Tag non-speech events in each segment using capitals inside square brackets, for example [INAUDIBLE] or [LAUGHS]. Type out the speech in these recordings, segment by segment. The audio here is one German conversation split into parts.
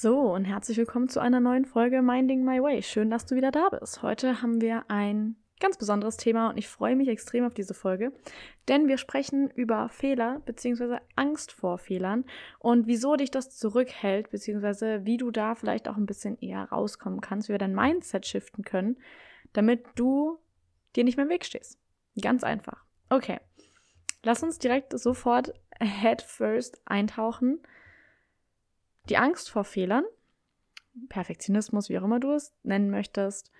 So, und herzlich willkommen zu einer neuen Folge Minding My Way. Schön, dass du wieder da bist. Heute haben wir ein ganz besonderes Thema und ich freue mich extrem auf diese Folge, denn wir sprechen über Fehler bzw. Angst vor Fehlern und wieso dich das zurückhält bzw. wie du da vielleicht auch ein bisschen eher rauskommen kannst, wie wir dein Mindset shiften können, damit du dir nicht mehr im Weg stehst. Ganz einfach. Okay, lass uns direkt sofort head first eintauchen die Angst vor Fehlern, Perfektionismus, wie auch immer du es nennen möchtest,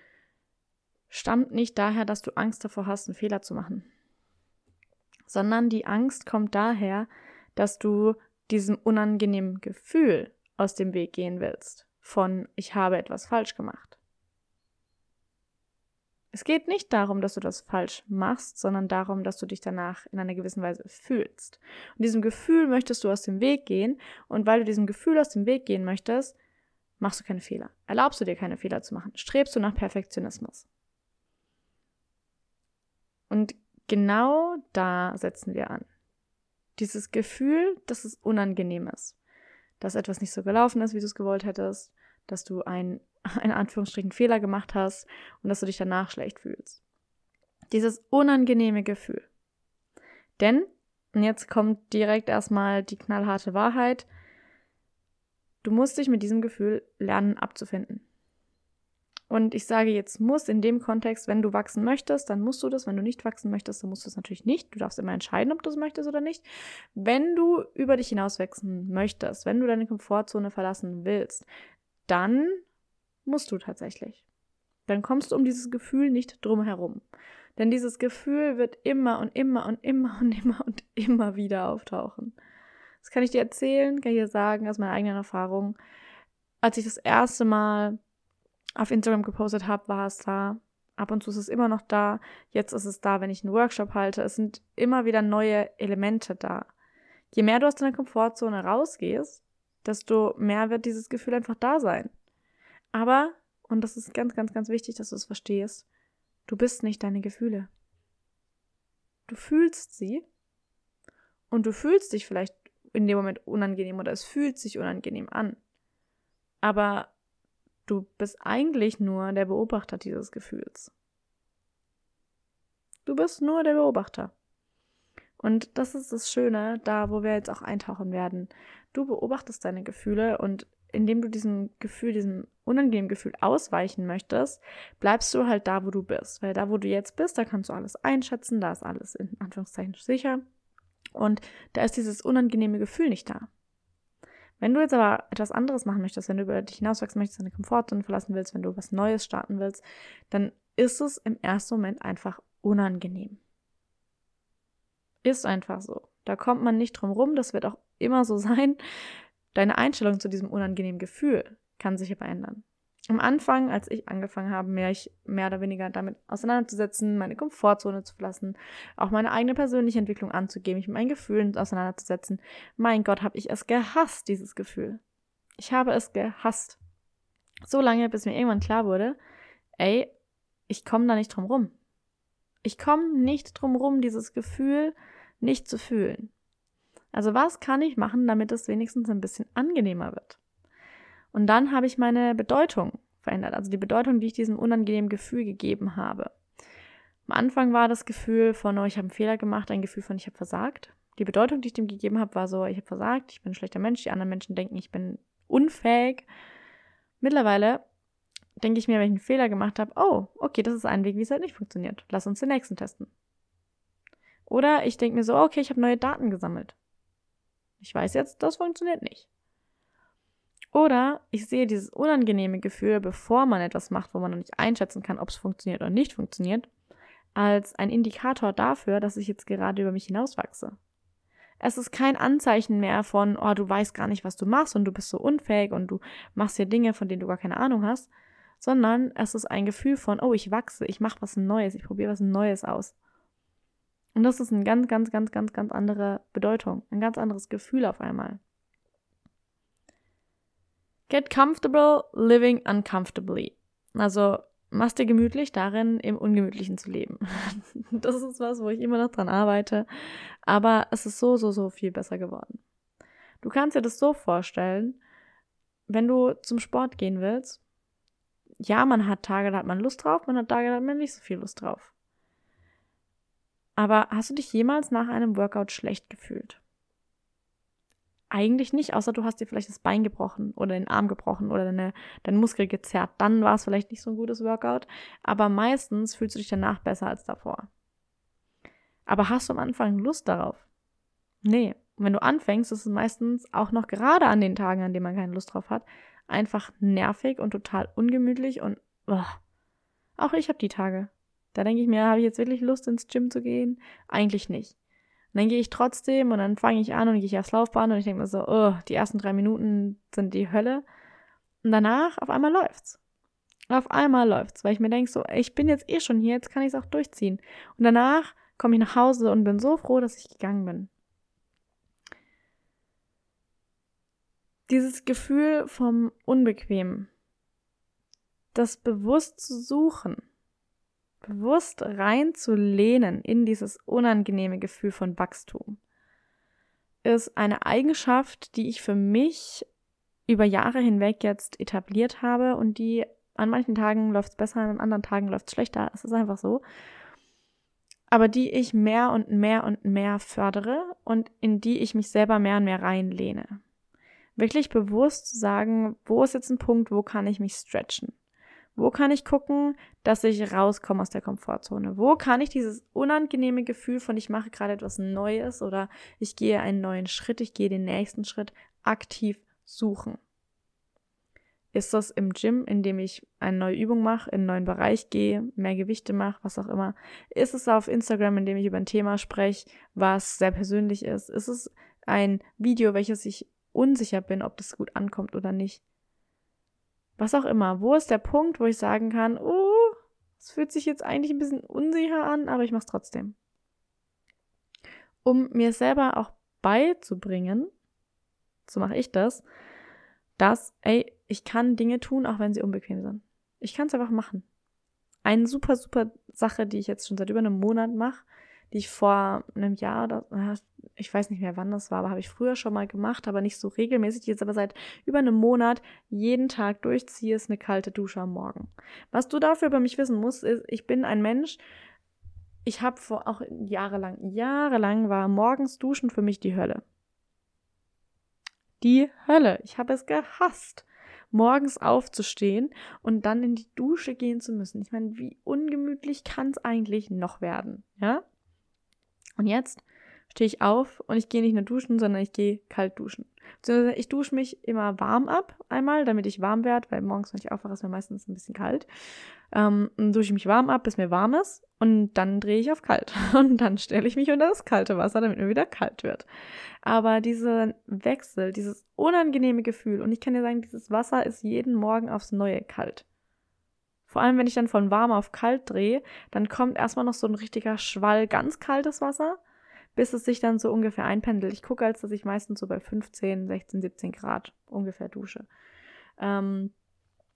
stammt nicht daher, dass du Angst davor hast, einen Fehler zu machen, sondern die Angst kommt daher, dass du diesem unangenehmen Gefühl aus dem Weg gehen willst, von ich habe etwas falsch gemacht. Es geht nicht darum, dass du das falsch machst, sondern darum, dass du dich danach in einer gewissen Weise fühlst. Und diesem Gefühl möchtest du aus dem Weg gehen. Und weil du diesem Gefühl aus dem Weg gehen möchtest, machst du keine Fehler. Erlaubst du dir keine Fehler zu machen. Strebst du nach Perfektionismus. Und genau da setzen wir an. Dieses Gefühl, dass es unangenehm ist. Dass etwas nicht so gelaufen ist, wie du es gewollt hättest. Dass du ein [LAUGHS] in Anführungsstrichen Fehler gemacht hast und dass du dich danach schlecht fühlst. Dieses unangenehme Gefühl. Denn, und jetzt kommt direkt erstmal die knallharte Wahrheit, du musst dich mit diesem Gefühl lernen abzufinden. Und ich sage jetzt muss in dem Kontext, wenn du wachsen möchtest, dann musst du das. Wenn du nicht wachsen möchtest, dann musst du es natürlich nicht. Du darfst immer entscheiden, ob du es möchtest oder nicht. Wenn du über dich hinaus wachsen möchtest, wenn du deine Komfortzone verlassen willst, dann musst du tatsächlich. Dann kommst du um dieses Gefühl nicht drum herum. Denn dieses Gefühl wird immer und immer und immer und immer und immer wieder auftauchen. Das kann ich dir erzählen, kann ich dir sagen, aus meiner eigenen Erfahrung. Als ich das erste Mal auf Instagram gepostet habe, war es da. Ab und zu ist es immer noch da. Jetzt ist es da, wenn ich einen Workshop halte. Es sind immer wieder neue Elemente da. Je mehr du aus deiner Komfortzone rausgehst, desto mehr wird dieses Gefühl einfach da sein. Aber, und das ist ganz, ganz, ganz wichtig, dass du es verstehst, du bist nicht deine Gefühle. Du fühlst sie und du fühlst dich vielleicht in dem Moment unangenehm oder es fühlt sich unangenehm an. Aber du bist eigentlich nur der Beobachter dieses Gefühls. Du bist nur der Beobachter. Und das ist das Schöne, da wo wir jetzt auch eintauchen werden. Du beobachtest deine Gefühle und indem du diesem Gefühl, diesem unangenehmen Gefühl ausweichen möchtest, bleibst du halt da, wo du bist. Weil da, wo du jetzt bist, da kannst du alles einschätzen, da ist alles in Anführungszeichen sicher. Und da ist dieses unangenehme Gefühl nicht da. Wenn du jetzt aber etwas anderes machen möchtest, wenn du über dich hinauswachsen möchtest, deine Komfortzone verlassen willst, wenn du was Neues starten willst, dann ist es im ersten Moment einfach unangenehm. Ist einfach so. Da kommt man nicht drum rum. Das wird auch immer so [LAUGHS] sein. Deine Einstellung zu diesem unangenehmen Gefühl kann sich aber ändern. Am Anfang, als ich angefangen habe, mich mehr oder weniger damit auseinanderzusetzen, meine Komfortzone zu verlassen, auch meine eigene persönliche Entwicklung anzugehen, mich mit meinen Gefühlen auseinanderzusetzen, mein Gott, habe ich es gehasst, dieses Gefühl. Ich habe es gehasst. So lange, bis mir irgendwann klar wurde, ey, ich komme da nicht drum rum. Ich komme nicht drum rum, dieses Gefühl nicht zu fühlen. Also was kann ich machen, damit es wenigstens ein bisschen angenehmer wird? Und dann habe ich meine Bedeutung verändert, also die Bedeutung, die ich diesem unangenehmen Gefühl gegeben habe. Am Anfang war das Gefühl von, oh, ich habe einen Fehler gemacht, ein Gefühl von, ich habe versagt. Die Bedeutung, die ich dem gegeben habe, war so, ich habe versagt, ich bin ein schlechter Mensch, die anderen Menschen denken, ich bin unfähig. Mittlerweile denke ich mir, wenn ich einen Fehler gemacht habe, oh, okay, das ist ein Weg, wie es halt nicht funktioniert. Lass uns den nächsten testen. Oder ich denke mir so, okay, ich habe neue Daten gesammelt. Ich weiß jetzt, das funktioniert nicht. Oder ich sehe dieses unangenehme Gefühl, bevor man etwas macht, wo man noch nicht einschätzen kann, ob es funktioniert oder nicht funktioniert, als ein Indikator dafür, dass ich jetzt gerade über mich hinauswachse. Es ist kein Anzeichen mehr von, oh, du weißt gar nicht, was du machst und du bist so unfähig und du machst hier Dinge, von denen du gar keine Ahnung hast, sondern es ist ein Gefühl von, oh, ich wachse, ich mache was Neues, ich probiere was Neues aus. Und das ist eine ganz, ganz, ganz, ganz, ganz andere Bedeutung, ein ganz anderes Gefühl auf einmal. Get comfortable living uncomfortably. Also mach's dir gemütlich darin, im Ungemütlichen zu leben. [LAUGHS] das ist was, wo ich immer noch dran arbeite. Aber es ist so, so, so viel besser geworden. Du kannst dir das so vorstellen, wenn du zum Sport gehen willst. Ja, man hat Tage, da hat man Lust drauf, man hat Tage, da hat man nicht so viel Lust drauf. Aber hast du dich jemals nach einem Workout schlecht gefühlt? Eigentlich nicht, außer du hast dir vielleicht das Bein gebrochen oder den Arm gebrochen oder deine, deinen Muskel gezerrt. Dann war es vielleicht nicht so ein gutes Workout. Aber meistens fühlst du dich danach besser als davor. Aber hast du am Anfang Lust darauf? Nee. Und wenn du anfängst, ist es meistens auch noch gerade an den Tagen, an denen man keine Lust drauf hat, einfach nervig und total ungemütlich und oh. auch ich habe die Tage. Da denke ich mir, habe ich jetzt wirklich Lust ins Gym zu gehen? Eigentlich nicht. Und dann gehe ich trotzdem und dann fange ich an und gehe aufs Laufbahn und ich denke mir so, oh, die ersten drei Minuten sind die Hölle. Und danach auf einmal läuft's. Auf einmal läuft's, weil ich mir denke so, ich bin jetzt eh schon hier, jetzt kann ich es auch durchziehen. Und danach komme ich nach Hause und bin so froh, dass ich gegangen bin. Dieses Gefühl vom Unbequem, das bewusst zu suchen, bewusst reinzulehnen in dieses unangenehme Gefühl von Wachstum, ist eine Eigenschaft, die ich für mich über Jahre hinweg jetzt etabliert habe und die an manchen Tagen läuft es besser, an anderen Tagen läuft es schlechter. Es ist einfach so. Aber die ich mehr und mehr und mehr fördere und in die ich mich selber mehr und mehr reinlehne. Wirklich bewusst zu sagen, wo ist jetzt ein Punkt, wo kann ich mich stretchen? Wo kann ich gucken, dass ich rauskomme aus der Komfortzone? Wo kann ich dieses unangenehme Gefühl von ich mache gerade etwas Neues oder ich gehe einen neuen Schritt, ich gehe den nächsten Schritt aktiv suchen? Ist das im Gym, in dem ich eine neue Übung mache, in einen neuen Bereich gehe, mehr Gewichte mache, was auch immer? Ist es auf Instagram, in dem ich über ein Thema spreche, was sehr persönlich ist? Ist es ein Video, welches ich unsicher bin, ob das gut ankommt oder nicht? Was auch immer. Wo ist der Punkt, wo ich sagen kann, oh, es fühlt sich jetzt eigentlich ein bisschen unsicher an, aber ich mache es trotzdem. Um mir selber auch beizubringen, so mache ich das, dass, ey, ich kann Dinge tun, auch wenn sie unbequem sind. Ich kann es einfach machen. Eine super, super Sache, die ich jetzt schon seit über einem Monat mache, die ich vor einem Jahr oder ich weiß nicht mehr, wann das war, aber habe ich früher schon mal gemacht, aber nicht so regelmäßig, jetzt aber seit über einem Monat jeden Tag durchziehe, ist eine kalte Dusche am Morgen. Was du dafür über mich wissen musst, ist, ich bin ein Mensch, ich habe vor auch jahrelang, jahrelang war morgens Duschen für mich die Hölle. Die Hölle. Ich habe es gehasst morgens aufzustehen und dann in die Dusche gehen zu müssen. Ich meine, wie ungemütlich kann es eigentlich noch werden, ja? Und jetzt stehe ich auf und ich gehe nicht nur duschen, sondern ich gehe kalt duschen. Beziehungsweise ich dusche mich immer warm ab, einmal, damit ich warm werde, weil morgens, wenn ich aufwache, ist mir meistens ein bisschen kalt. Ähm, dann dusche ich mich warm ab, bis mir warm ist und dann drehe ich auf kalt. [LAUGHS] Und dann stelle ich mich unter das kalte Wasser, damit mir wieder kalt wird. Aber dieser Wechsel, dieses unangenehme Gefühl, und ich kann dir sagen, dieses Wasser ist jeden Morgen aufs Neue kalt. Vor allem, wenn ich dann von warm auf kalt drehe, dann kommt erstmal noch so ein richtiger Schwall ganz kaltes Wasser, bis es sich dann so ungefähr einpendelt. Ich gucke, als dass ich meistens so bei 15, 16, 17 Grad ungefähr dusche. Ähm,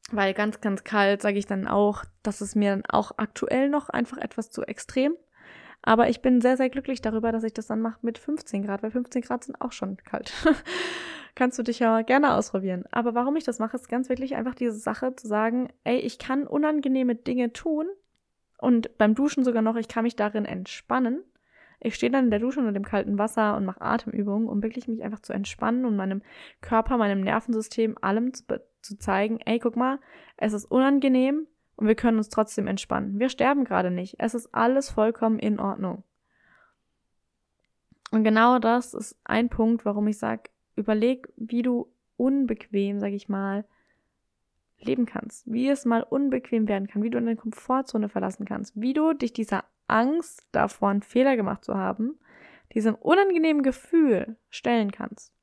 weil ganz, ganz kalt sage ich dann auch, dass es mir dann auch aktuell noch einfach etwas zu extrem. Aber ich bin sehr, sehr glücklich darüber, dass ich das dann mache mit 15 Grad, weil 15 Grad sind auch schon kalt. [LAUGHS] kannst du dich ja gerne ausprobieren. Aber warum ich das mache, ist ganz wirklich einfach diese Sache zu sagen, ey, ich kann unangenehme Dinge tun und beim Duschen sogar noch, ich kann mich darin entspannen. Ich stehe dann in der Dusche unter dem kalten Wasser und mache Atemübungen, um wirklich mich einfach zu entspannen und meinem Körper, meinem Nervensystem, allem zu, zu zeigen, ey, guck mal, es ist unangenehm und wir können uns trotzdem entspannen. Wir sterben gerade nicht. Es ist alles vollkommen in Ordnung. Und genau das ist ein Punkt, warum ich sage, überleg, wie du unbequem, sag ich mal, leben kannst, wie es mal unbequem werden kann, wie du deine Komfortzone verlassen kannst, wie du dich dieser Angst davor, einen Fehler gemacht zu haben, diesem unangenehmen Gefühl stellen kannst.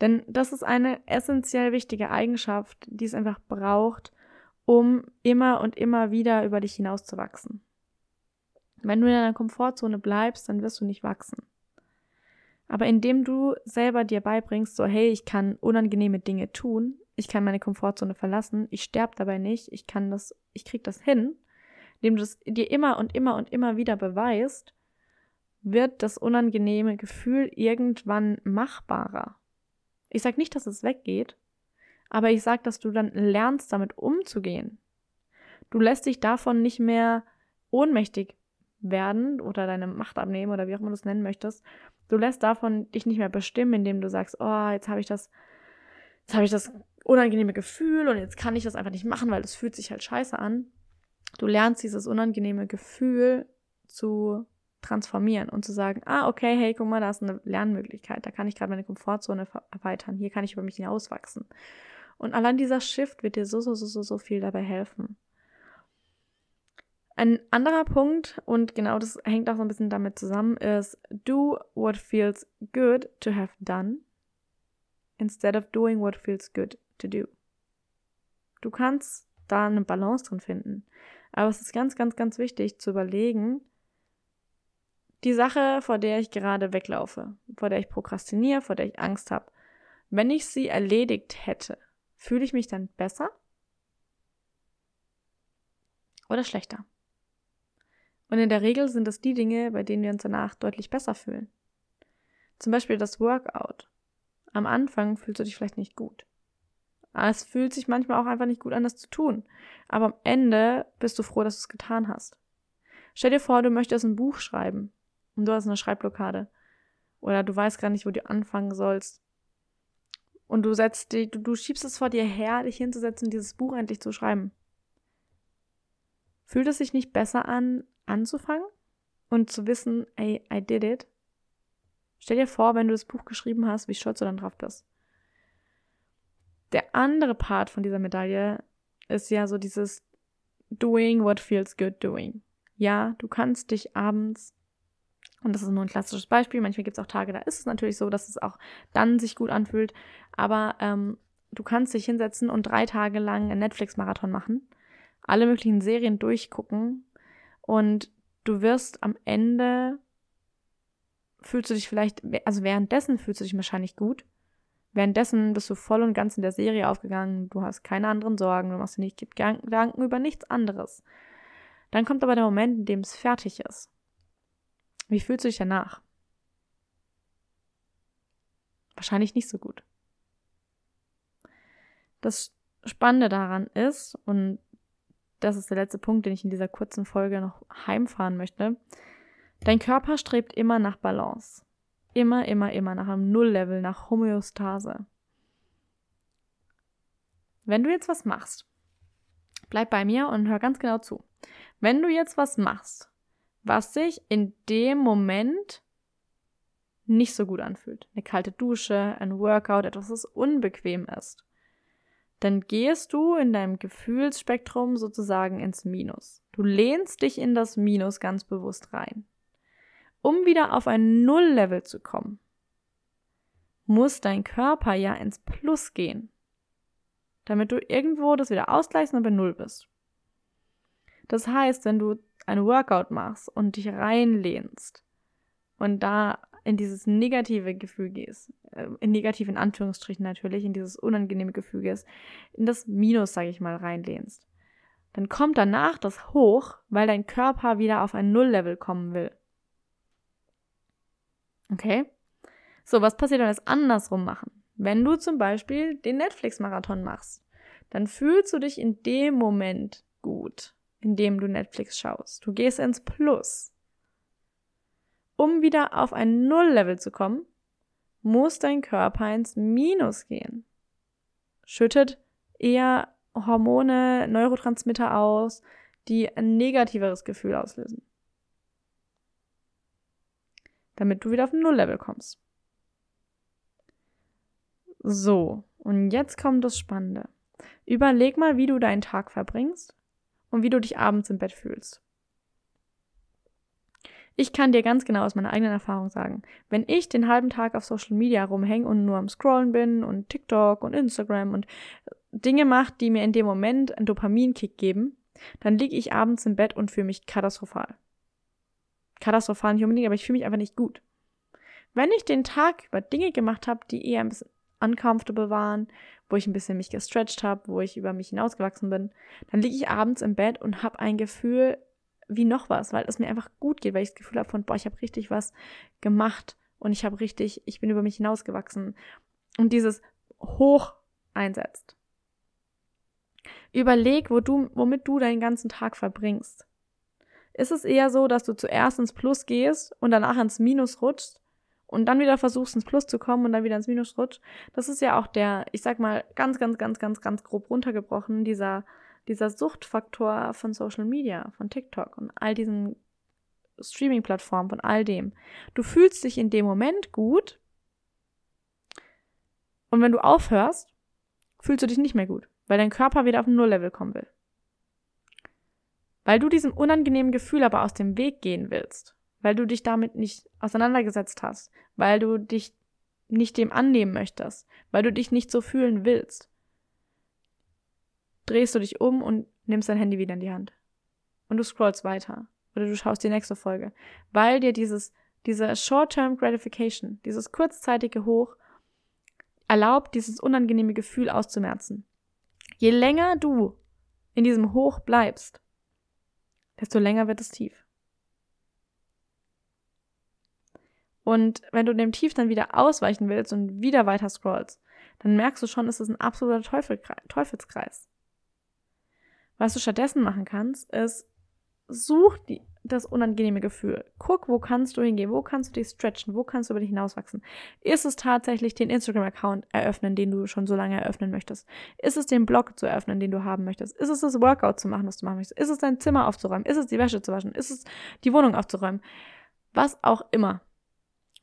Denn das ist eine essentiell wichtige Eigenschaft, die es einfach braucht, um immer und immer wieder über dich hinauszuwachsen. Wenn du in deiner Komfortzone bleibst, dann wirst du nicht wachsen. Aber indem du selber dir beibringst, so hey, ich kann unangenehme Dinge tun, ich kann meine Komfortzone verlassen, ich sterbe dabei nicht, ich kann das, ich krieg das hin, indem du das dir immer und immer und immer wieder beweist, wird das unangenehme Gefühl irgendwann machbarer. Ich sage nicht, dass es weggeht, aber ich sage, dass du dann lernst, damit umzugehen. Du lässt dich davon nicht mehr ohnmächtig werden oder deine Macht abnehmen oder wie auch immer du es nennen möchtest. Du lässt davon dich nicht mehr bestimmen, indem du sagst, oh, jetzt habe ich das, jetzt habe ich das unangenehme Gefühl und jetzt kann ich das einfach nicht machen, weil es fühlt sich halt scheiße an. Du lernst dieses unangenehme Gefühl zu transformieren und zu sagen, ah, okay, hey, guck mal, da ist eine Lernmöglichkeit, da kann ich gerade meine Komfortzone erweitern, hier kann ich über mich hinauswachsen. Und allein dieser Shift wird dir so, so, so, so, so viel dabei helfen. Ein anderer Punkt, und genau das hängt auch so ein bisschen damit zusammen, ist do what feels good to have done instead of doing what feels good to do. Du kannst da eine Balance drin finden. Aber es ist ganz, ganz, ganz wichtig zu überlegen, die Sache, vor der ich gerade weglaufe, vor der ich prokrastiniere, vor der ich Angst habe, wenn ich sie erledigt hätte, fühle ich mich dann besser oder schlechter? Und in der Regel sind es die Dinge, bei denen wir uns danach deutlich besser fühlen. Zum Beispiel das Workout. Am Anfang fühlst du dich vielleicht nicht gut. Es fühlt sich manchmal auch einfach nicht gut an, das zu tun. Aber am Ende bist du froh, dass du es getan hast. Stell dir vor, du möchtest ein Buch schreiben und du hast eine Schreibblockade. Oder du weißt gar nicht, wo du anfangen sollst. Und du setzt dich, du, du schiebst es vor dir her, dich hinzusetzen, dieses Buch endlich zu schreiben. Fühlt es sich nicht besser an, anzufangen und zu wissen, ey, I did it? Stell dir vor, wenn du das Buch geschrieben hast, wie stolz du dann drauf bist. Der andere Part von dieser Medaille ist ja so dieses doing what feels good doing. Ja, du kannst dich abends und das ist nur ein klassisches Beispiel. Manchmal gibt es auch Tage, da ist es natürlich so, dass es auch dann sich gut anfühlt. Aber ähm, du kannst dich hinsetzen und drei Tage lang einen Netflix-Marathon machen, alle möglichen Serien durchgucken und du wirst am Ende fühlst du dich vielleicht, also währenddessen fühlst du dich wahrscheinlich gut. Währenddessen bist du voll und ganz in der Serie aufgegangen, du hast keine anderen Sorgen, du machst dir nicht Gedanken über nichts anderes. Dann kommt aber der Moment, in dem es fertig ist. Wie fühlst du dich danach? Wahrscheinlich nicht so gut. Das Spannende daran ist, und das ist der letzte Punkt, den ich in dieser kurzen Folge noch heimfahren möchte, dein Körper strebt immer nach Balance. Immer, immer, immer nach einem Nulllevel, nach Homöostase. Wenn du jetzt was machst, bleib bei mir und hör ganz genau zu. Wenn du jetzt was machst, was sich in dem Moment nicht so gut anfühlt. Eine kalte Dusche, ein Workout, etwas, das unbequem ist. Dann gehst du in deinem Gefühlsspektrum sozusagen ins Minus. Du lehnst dich in das Minus ganz bewusst rein. Um wieder auf ein Nulllevel zu kommen, muss dein Körper ja ins Plus gehen, damit du irgendwo das wieder ausgleichst und bei Null bist. Das heißt, wenn du ein Workout machst und dich reinlehnst und da in dieses negative Gefühl gehst, äh, in negativ in Anführungsstrichen natürlich, in dieses unangenehme Gefühl gehst, in das Minus, sage ich mal, reinlehnst, dann kommt danach das Hoch, weil dein Körper wieder auf ein Nulllevel kommen will. Okay? So, was passiert, wenn wir es andersrum machen? Wenn du zum Beispiel den Netflix-Marathon machst, dann fühlst du dich in dem Moment gut indem du Netflix schaust. Du gehst ins Plus. Um wieder auf ein Null-Level zu kommen, muss dein Körper ins Minus gehen. schüttet eher Hormone, Neurotransmitter aus, die ein negativeres Gefühl auslösen. Damit du wieder auf ein Nulllevel kommst. So, und jetzt kommt das Spannende. Überleg mal, wie du deinen Tag verbringst und wie du dich abends im Bett fühlst. Ich kann dir ganz genau aus meiner eigenen Erfahrung sagen, wenn ich den halben Tag auf Social Media rumhänge und nur am Scrollen bin und TikTok und Instagram und Dinge mache, die mir in dem Moment einen Dopaminkick geben, dann liege ich abends im Bett und fühle mich katastrophal. Katastrophal nicht unbedingt, aber ich fühle mich einfach nicht gut. Wenn ich den Tag über Dinge gemacht habe, die eher ein bisschen uncomfortable waren, wo ich ein bisschen mich gestretched habe, wo ich über mich hinausgewachsen bin, dann liege ich abends im Bett und habe ein Gefühl wie noch was, weil es mir einfach gut geht, weil ich das Gefühl habe von, boah, ich habe richtig was gemacht und ich habe richtig, ich bin über mich hinausgewachsen. Und dieses Hoch einsetzt. Überleg, wo du, womit du deinen ganzen Tag verbringst. Ist es eher so, dass du zuerst ins Plus gehst und danach ins Minus rutschst und dann wieder versuchst ins Plus zu kommen und dann wieder ins Minus rutscht? Das ist ja auch der, ich sag mal, ganz, ganz, ganz, ganz, ganz grob runtergebrochen, dieser, dieser Suchtfaktor von Social Media, von TikTok und all diesen Streaming-Plattformen, von all dem. Du fühlst dich in dem Moment gut und wenn du aufhörst, fühlst du dich nicht mehr gut weil dein Körper wieder auf ein Nulllevel kommen will. Weil du diesem unangenehmen Gefühl aber aus dem Weg gehen willst, weil du dich damit nicht auseinandergesetzt hast, weil du dich nicht dem annehmen möchtest, weil du dich nicht so fühlen willst, drehst du dich um und nimmst dein Handy wieder in die Hand. Und du scrollst weiter. Oder du schaust die nächste Folge. Weil dir dieses, diese Short-Term Gratification, dieses kurzzeitige Hoch, erlaubt, dieses unangenehme Gefühl auszumerzen. Je länger du in diesem Hoch bleibst, desto länger wird es tief. Und wenn du dem Tief dann wieder ausweichen willst und wieder weiter scrollst, dann merkst du schon, es ist ein absoluter Teufelskreis. Was du stattdessen machen kannst, ist, such die, das unangenehme Gefühl. Guck, wo kannst du hingehen, wo kannst du dich stretchen, wo kannst du über dich hinauswachsen. Ist es tatsächlich den Instagram-Account eröffnen, den du schon so lange eröffnen möchtest? Ist es den Blog zu eröffnen, den du haben möchtest? Ist es das Workout zu machen, was du machen möchtest? Ist es dein Zimmer aufzuräumen? Ist es die Wäsche zu waschen? Ist es die Wohnung aufzuräumen? Was auch immer.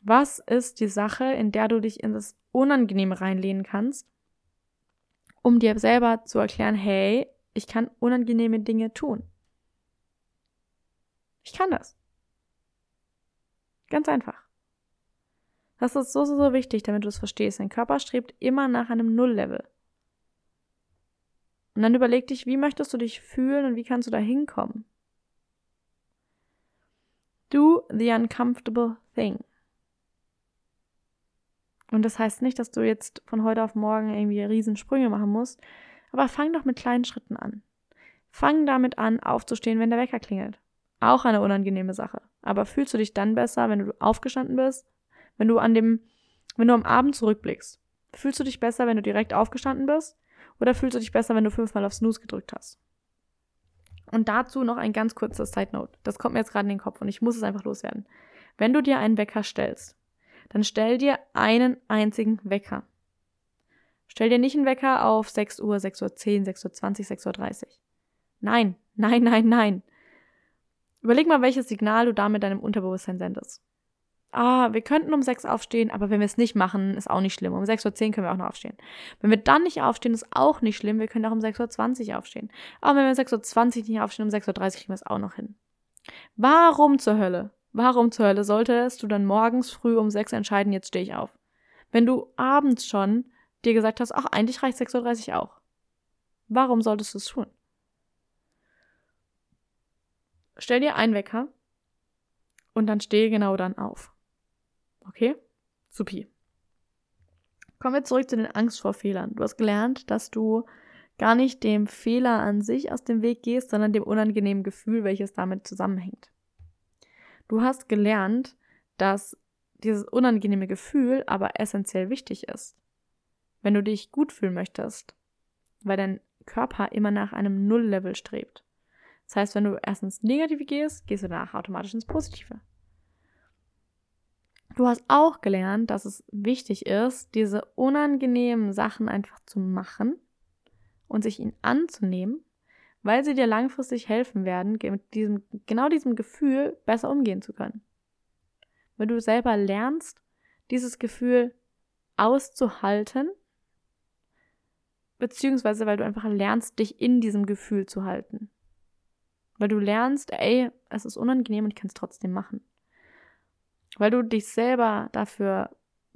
Was ist die Sache, in der du dich in das Unangenehme reinlehnen kannst, um dir selber zu erklären, hey, ich kann unangenehme Dinge tun. Ich kann das. Ganz einfach. Das ist so, so, so wichtig, damit du es verstehst. Dein Körper strebt immer nach einem Nulllevel. Und dann überleg dich, wie möchtest du dich fühlen und wie kannst du da hinkommen? Do the uncomfortable thing. Und das heißt nicht, dass du jetzt von heute auf morgen irgendwie Riesensprünge machen musst, aber fang doch mit kleinen Schritten an. Fang damit an, aufzustehen, wenn der Wecker klingelt. Auch eine unangenehme Sache. Aber fühlst du dich dann besser, wenn du aufgestanden bist? Wenn du an dem, wenn du am Abend zurückblickst? Fühlst du dich besser, wenn du direkt aufgestanden bist? Oder fühlst du dich besser, wenn du fünfmal auf Snooze gedrückt hast? Und dazu noch ein ganz kurzer Side Note. Das kommt mir jetzt gerade in den Kopf und ich muss es einfach loswerden. Wenn du dir einen Wecker stellst, dann stell dir einen einzigen Wecker. Stell dir nicht einen Wecker auf 6 Uhr, 6 Uhr 10, 6 Uhr 20, 6 Uhr 30. Nein, nein, nein, nein. Überleg mal, welches Signal du damit deinem Unterbewusstsein sendest. Ah, wir könnten um sechs aufstehen, aber wenn wir es nicht machen, ist auch nicht schlimm. Um 6.10 Uhr können wir auch noch aufstehen. Wenn wir dann nicht aufstehen, ist auch nicht schlimm. Wir können auch um 6.20 Uhr aufstehen. Aber wenn wir um 6.20 Uhr nicht aufstehen, um 6.30 Uhr kriegen wir es auch noch hin. Warum zur Hölle? Warum zur Hölle solltest du dann morgens früh um 6 entscheiden, jetzt stehe ich auf? Wenn du abends schon dir gesagt hast, ach, eigentlich reicht 6.30 Uhr auch. Warum solltest du es tun? Stell dir einen Wecker und dann stehe genau dann auf. Okay? Supi. Kommen wir zurück zu den Angst vor Fehlern. Du hast gelernt, dass du gar nicht dem Fehler an sich aus dem Weg gehst, sondern dem unangenehmen Gefühl, welches damit zusammenhängt. Du hast gelernt, dass dieses unangenehme Gefühl aber essentiell wichtig ist. Wenn du dich gut fühlen möchtest, weil dein Körper immer nach einem Nulllevel strebt. Das heißt, wenn du erst ins Negative gehst, gehst du danach automatisch ins Positive. Du hast auch gelernt, dass es wichtig ist, diese unangenehmen Sachen einfach zu machen und sich ihnen anzunehmen, weil sie dir langfristig helfen werden, mit diesem, genau diesem Gefühl besser umgehen zu können. Wenn du selber lernst, dieses Gefühl auszuhalten, beziehungsweise weil du einfach lernst, dich in diesem Gefühl zu halten. Weil du lernst, ey, es ist unangenehm und ich kann es trotzdem machen. Weil du dich selber dafür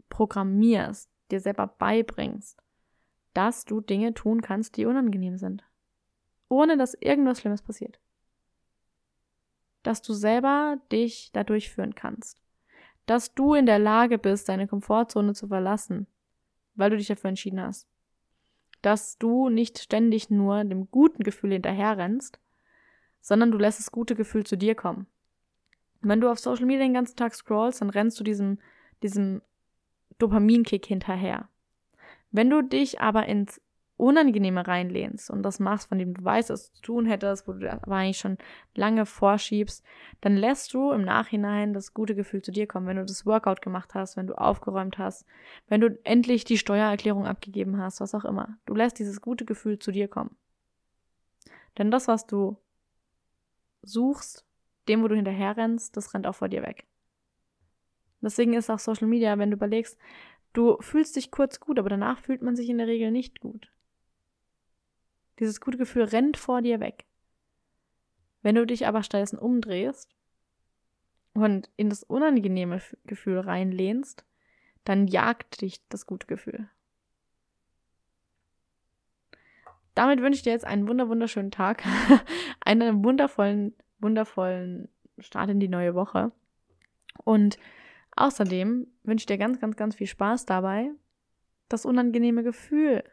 programmierst, dir selber beibringst, dass du Dinge tun kannst, die unangenehm sind. Ohne dass irgendwas Schlimmes passiert. Dass du selber dich da durchführen kannst. Dass du in der Lage bist, deine Komfortzone zu verlassen, weil du dich dafür entschieden hast. Dass du nicht ständig nur dem guten Gefühl hinterherrennst, sondern du lässt das gute Gefühl zu dir kommen. Wenn du auf Social Media den ganzen Tag scrollst, dann rennst du diesem, diesem Dopaminkick hinterher. Wenn du dich aber ins Unangenehme reinlehnst und das machst, von dem du weißt, was du tun hättest, wo du aber eigentlich schon lange vorschiebst, dann lässt du im Nachhinein das gute Gefühl zu dir kommen. Wenn du das Workout gemacht hast, wenn du aufgeräumt hast, wenn du endlich die Steuererklärung abgegeben hast, was auch immer. Du lässt dieses gute Gefühl zu dir kommen. Denn das, was du suchst, dem, wo du hinterher rennst, das rennt auch vor dir weg. Deswegen ist auch Social Media, wenn du überlegst, du fühlst dich kurz gut, aber danach fühlt man sich in der Regel nicht gut. Dieses gute Gefühl rennt vor dir weg. Wenn du dich aber stattdessen umdrehst und in das unangenehme Gefühl reinlehnst, dann jagt dich das gute Gefühl. Damit wünsche ich dir jetzt einen wunderschönen Tag, [LAUGHS] einen wundervollen wundervollen Start in die neue Woche. Und außerdem wünsche ich dir ganz, ganz, ganz viel Spaß dabei, das unangenehme Gefühl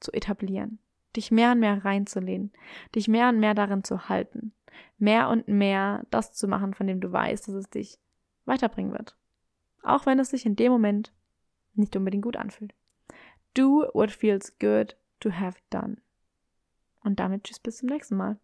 zu etablieren, dich mehr und mehr reinzulehnen, dich mehr und mehr darin zu halten, mehr und mehr das zu machen, von dem du weißt, dass es dich weiterbringen wird. Auch wenn es sich in dem Moment nicht unbedingt gut anfühlt. Do what feels good to have done. Und damit tschüss bis zum nächsten Mal.